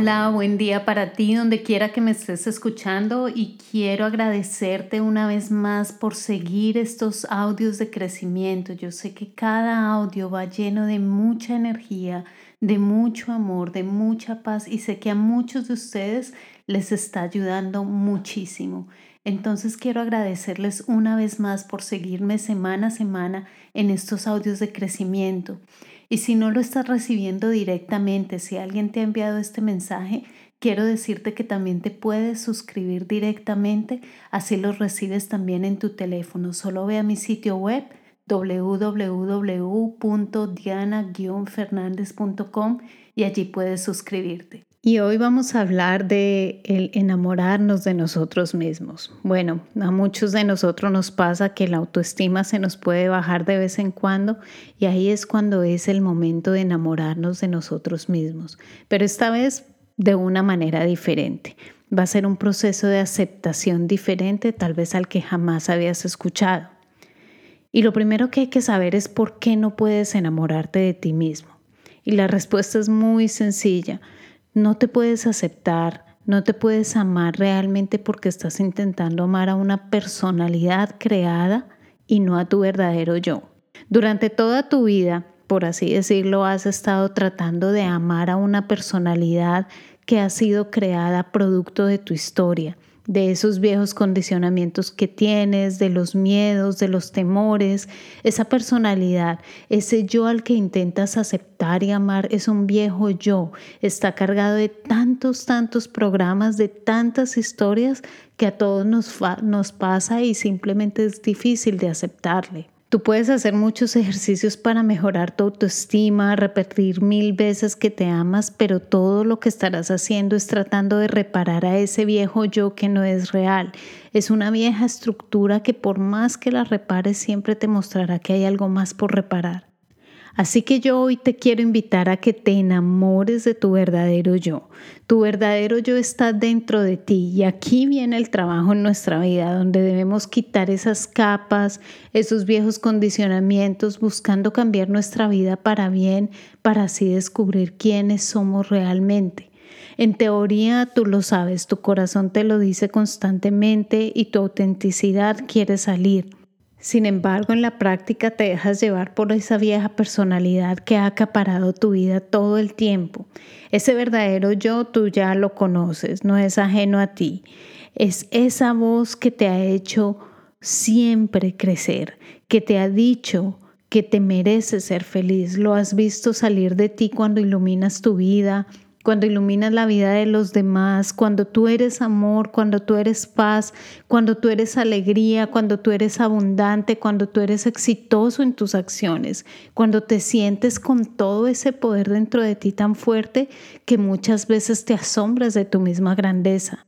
Hola, buen día para ti donde quiera que me estés escuchando y quiero agradecerte una vez más por seguir estos audios de crecimiento. Yo sé que cada audio va lleno de mucha energía, de mucho amor, de mucha paz y sé que a muchos de ustedes les está ayudando muchísimo. Entonces quiero agradecerles una vez más por seguirme semana a semana en estos audios de crecimiento. Y si no lo estás recibiendo directamente, si alguien te ha enviado este mensaje, quiero decirte que también te puedes suscribir directamente, así lo recibes también en tu teléfono. Solo ve a mi sitio web www.diana-fernandez.com y allí puedes suscribirte. Y hoy vamos a hablar de enamorarnos de nosotros mismos. Bueno, a muchos de nosotros nos pasa que la autoestima se nos puede bajar de vez en cuando y ahí es cuando es el momento de enamorarnos de nosotros mismos. Pero esta vez de una manera diferente. Va a ser un proceso de aceptación diferente tal vez al que jamás habías escuchado. Y lo primero que hay que saber es por qué no puedes enamorarte de ti mismo. Y la respuesta es muy sencilla no te puedes aceptar, no te puedes amar realmente porque estás intentando amar a una personalidad creada y no a tu verdadero yo. Durante toda tu vida, por así decirlo, has estado tratando de amar a una personalidad que ha sido creada producto de tu historia de esos viejos condicionamientos que tienes, de los miedos, de los temores, esa personalidad, ese yo al que intentas aceptar y amar es un viejo yo, está cargado de tantos, tantos programas, de tantas historias que a todos nos, nos pasa y simplemente es difícil de aceptarle. Tú puedes hacer muchos ejercicios para mejorar tu autoestima, repetir mil veces que te amas, pero todo lo que estarás haciendo es tratando de reparar a ese viejo yo que no es real. Es una vieja estructura que por más que la repares siempre te mostrará que hay algo más por reparar. Así que yo hoy te quiero invitar a que te enamores de tu verdadero yo. Tu verdadero yo está dentro de ti y aquí viene el trabajo en nuestra vida, donde debemos quitar esas capas, esos viejos condicionamientos, buscando cambiar nuestra vida para bien, para así descubrir quiénes somos realmente. En teoría tú lo sabes, tu corazón te lo dice constantemente y tu autenticidad quiere salir. Sin embargo, en la práctica te dejas llevar por esa vieja personalidad que ha acaparado tu vida todo el tiempo. Ese verdadero yo tú ya lo conoces, no es ajeno a ti. Es esa voz que te ha hecho siempre crecer, que te ha dicho que te mereces ser feliz. Lo has visto salir de ti cuando iluminas tu vida, cuando iluminas la vida de los demás, cuando tú eres amor, cuando tú eres paz, cuando tú eres alegría, cuando tú eres abundante, cuando tú eres exitoso en tus acciones, cuando te sientes con todo ese poder dentro de ti tan fuerte que muchas veces te asombras de tu misma grandeza.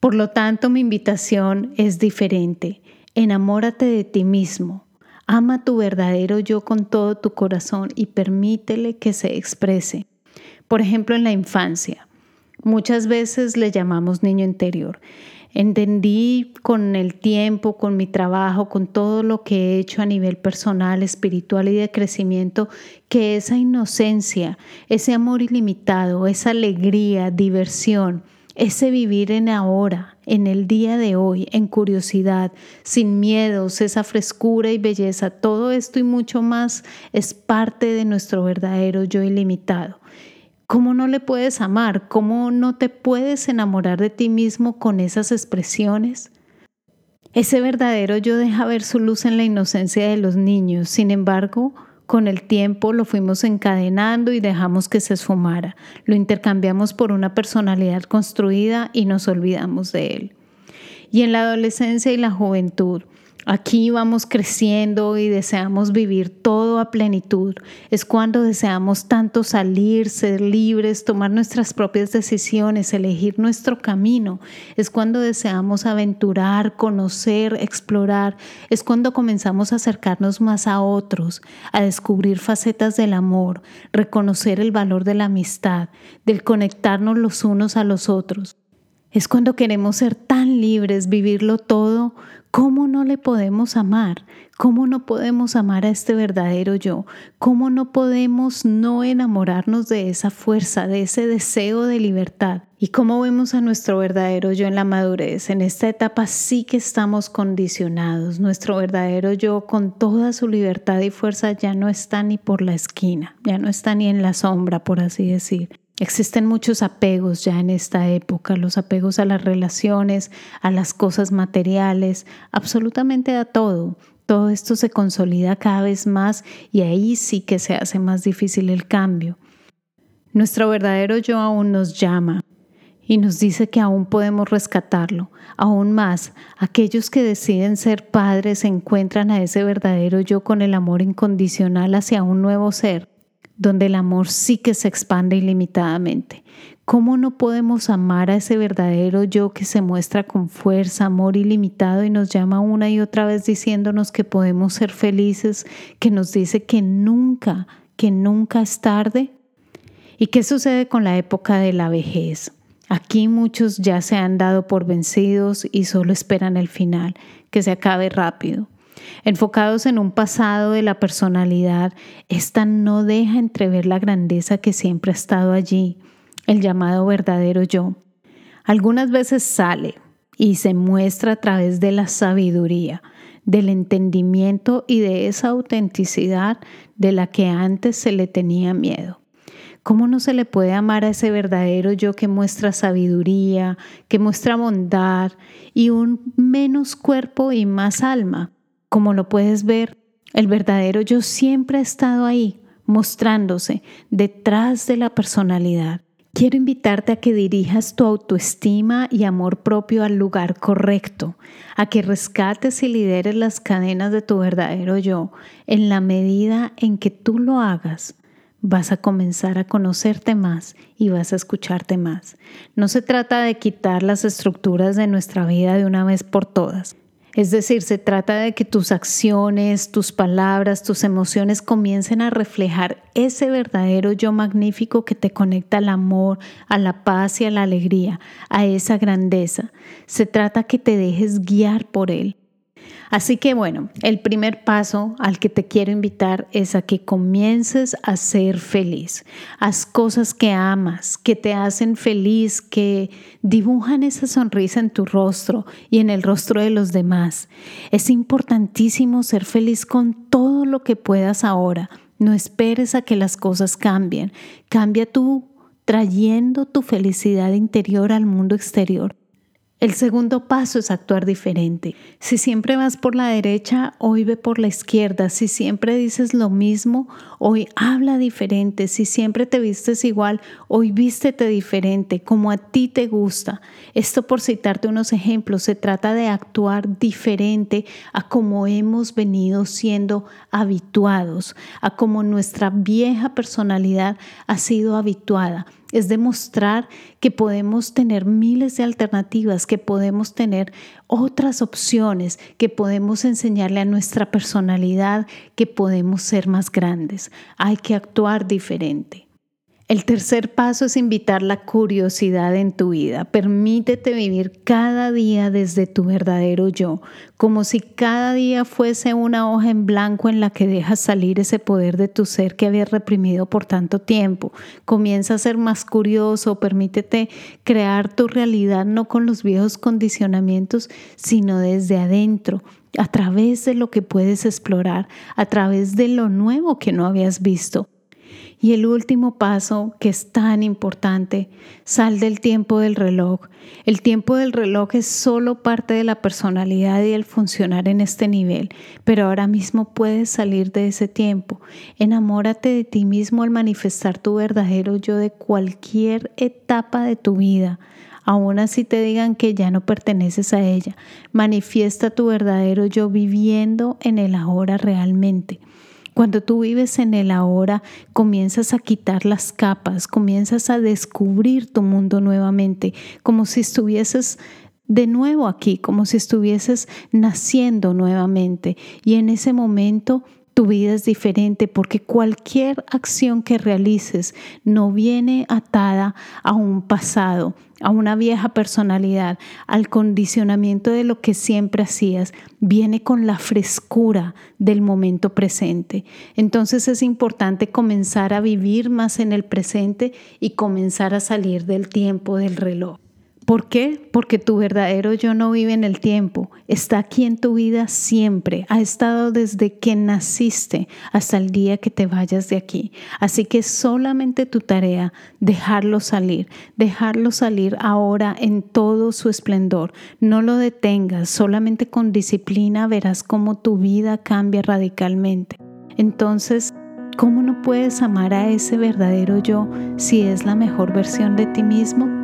Por lo tanto, mi invitación es diferente. Enamórate de ti mismo. Ama tu verdadero yo con todo tu corazón y permítele que se exprese. Por ejemplo, en la infancia, muchas veces le llamamos niño interior. Entendí con el tiempo, con mi trabajo, con todo lo que he hecho a nivel personal, espiritual y de crecimiento, que esa inocencia, ese amor ilimitado, esa alegría, diversión, ese vivir en ahora, en el día de hoy, en curiosidad, sin miedos, esa frescura y belleza, todo esto y mucho más es parte de nuestro verdadero yo ilimitado. ¿Cómo no le puedes amar? ¿Cómo no te puedes enamorar de ti mismo con esas expresiones? Ese verdadero yo deja ver su luz en la inocencia de los niños. Sin embargo, con el tiempo lo fuimos encadenando y dejamos que se esfumara. Lo intercambiamos por una personalidad construida y nos olvidamos de él. Y en la adolescencia y la juventud, Aquí vamos creciendo y deseamos vivir todo a plenitud. Es cuando deseamos tanto salir, ser libres, tomar nuestras propias decisiones, elegir nuestro camino. Es cuando deseamos aventurar, conocer, explorar. Es cuando comenzamos a acercarnos más a otros, a descubrir facetas del amor, reconocer el valor de la amistad, del conectarnos los unos a los otros. Es cuando queremos ser tan libres, vivirlo todo ¿Cómo no le podemos amar? ¿Cómo no podemos amar a este verdadero yo? ¿Cómo no podemos no enamorarnos de esa fuerza, de ese deseo de libertad? ¿Y cómo vemos a nuestro verdadero yo en la madurez? En esta etapa sí que estamos condicionados. Nuestro verdadero yo con toda su libertad y fuerza ya no está ni por la esquina, ya no está ni en la sombra, por así decir. Existen muchos apegos ya en esta época, los apegos a las relaciones, a las cosas materiales, absolutamente a todo. Todo esto se consolida cada vez más y ahí sí que se hace más difícil el cambio. Nuestro verdadero yo aún nos llama y nos dice que aún podemos rescatarlo. Aún más, aquellos que deciden ser padres encuentran a ese verdadero yo con el amor incondicional hacia un nuevo ser donde el amor sí que se expande ilimitadamente. ¿Cómo no podemos amar a ese verdadero yo que se muestra con fuerza, amor ilimitado y nos llama una y otra vez diciéndonos que podemos ser felices, que nos dice que nunca, que nunca es tarde? ¿Y qué sucede con la época de la vejez? Aquí muchos ya se han dado por vencidos y solo esperan el final, que se acabe rápido. Enfocados en un pasado de la personalidad, esta no deja entrever la grandeza que siempre ha estado allí, el llamado verdadero yo. Algunas veces sale y se muestra a través de la sabiduría, del entendimiento y de esa autenticidad de la que antes se le tenía miedo. ¿Cómo no se le puede amar a ese verdadero yo que muestra sabiduría, que muestra bondad y un menos cuerpo y más alma? Como lo puedes ver, el verdadero yo siempre ha estado ahí, mostrándose detrás de la personalidad. Quiero invitarte a que dirijas tu autoestima y amor propio al lugar correcto, a que rescates y lideres las cadenas de tu verdadero yo. En la medida en que tú lo hagas, vas a comenzar a conocerte más y vas a escucharte más. No se trata de quitar las estructuras de nuestra vida de una vez por todas. Es decir, se trata de que tus acciones, tus palabras, tus emociones comiencen a reflejar ese verdadero yo magnífico que te conecta al amor, a la paz y a la alegría, a esa grandeza. Se trata que te dejes guiar por él Así que bueno, el primer paso al que te quiero invitar es a que comiences a ser feliz. Haz cosas que amas, que te hacen feliz, que dibujan esa sonrisa en tu rostro y en el rostro de los demás. Es importantísimo ser feliz con todo lo que puedas ahora. No esperes a que las cosas cambien. Cambia tú trayendo tu felicidad interior al mundo exterior. El segundo paso es actuar diferente. Si siempre vas por la derecha, hoy ve por la izquierda. Si siempre dices lo mismo, hoy habla diferente. Si siempre te vistes igual, hoy vístete diferente, como a ti te gusta. Esto por citarte unos ejemplos, se trata de actuar diferente a como hemos venido siendo habituados, a como nuestra vieja personalidad ha sido habituada es demostrar que podemos tener miles de alternativas, que podemos tener otras opciones, que podemos enseñarle a nuestra personalidad que podemos ser más grandes. Hay que actuar diferente. El tercer paso es invitar la curiosidad en tu vida. Permítete vivir cada día desde tu verdadero yo, como si cada día fuese una hoja en blanco en la que dejas salir ese poder de tu ser que habías reprimido por tanto tiempo. Comienza a ser más curioso, permítete crear tu realidad no con los viejos condicionamientos, sino desde adentro, a través de lo que puedes explorar, a través de lo nuevo que no habías visto. Y el último paso, que es tan importante, sal del tiempo del reloj. El tiempo del reloj es solo parte de la personalidad y el funcionar en este nivel, pero ahora mismo puedes salir de ese tiempo. Enamórate de ti mismo al manifestar tu verdadero yo de cualquier etapa de tu vida. aún así te digan que ya no perteneces a ella. Manifiesta tu verdadero yo viviendo en el ahora realmente. Cuando tú vives en el ahora, comienzas a quitar las capas, comienzas a descubrir tu mundo nuevamente, como si estuvieses de nuevo aquí, como si estuvieses naciendo nuevamente. Y en ese momento tu vida es diferente porque cualquier acción que realices no viene atada a un pasado, a una vieja personalidad, al condicionamiento de lo que siempre hacías, viene con la frescura del momento presente. Entonces es importante comenzar a vivir más en el presente y comenzar a salir del tiempo del reloj. ¿Por qué? Porque tu verdadero yo no vive en el tiempo, está aquí en tu vida siempre, ha estado desde que naciste hasta el día que te vayas de aquí. Así que solamente tu tarea, dejarlo salir, dejarlo salir ahora en todo su esplendor. No lo detengas, solamente con disciplina verás cómo tu vida cambia radicalmente. Entonces, ¿cómo no puedes amar a ese verdadero yo si es la mejor versión de ti mismo?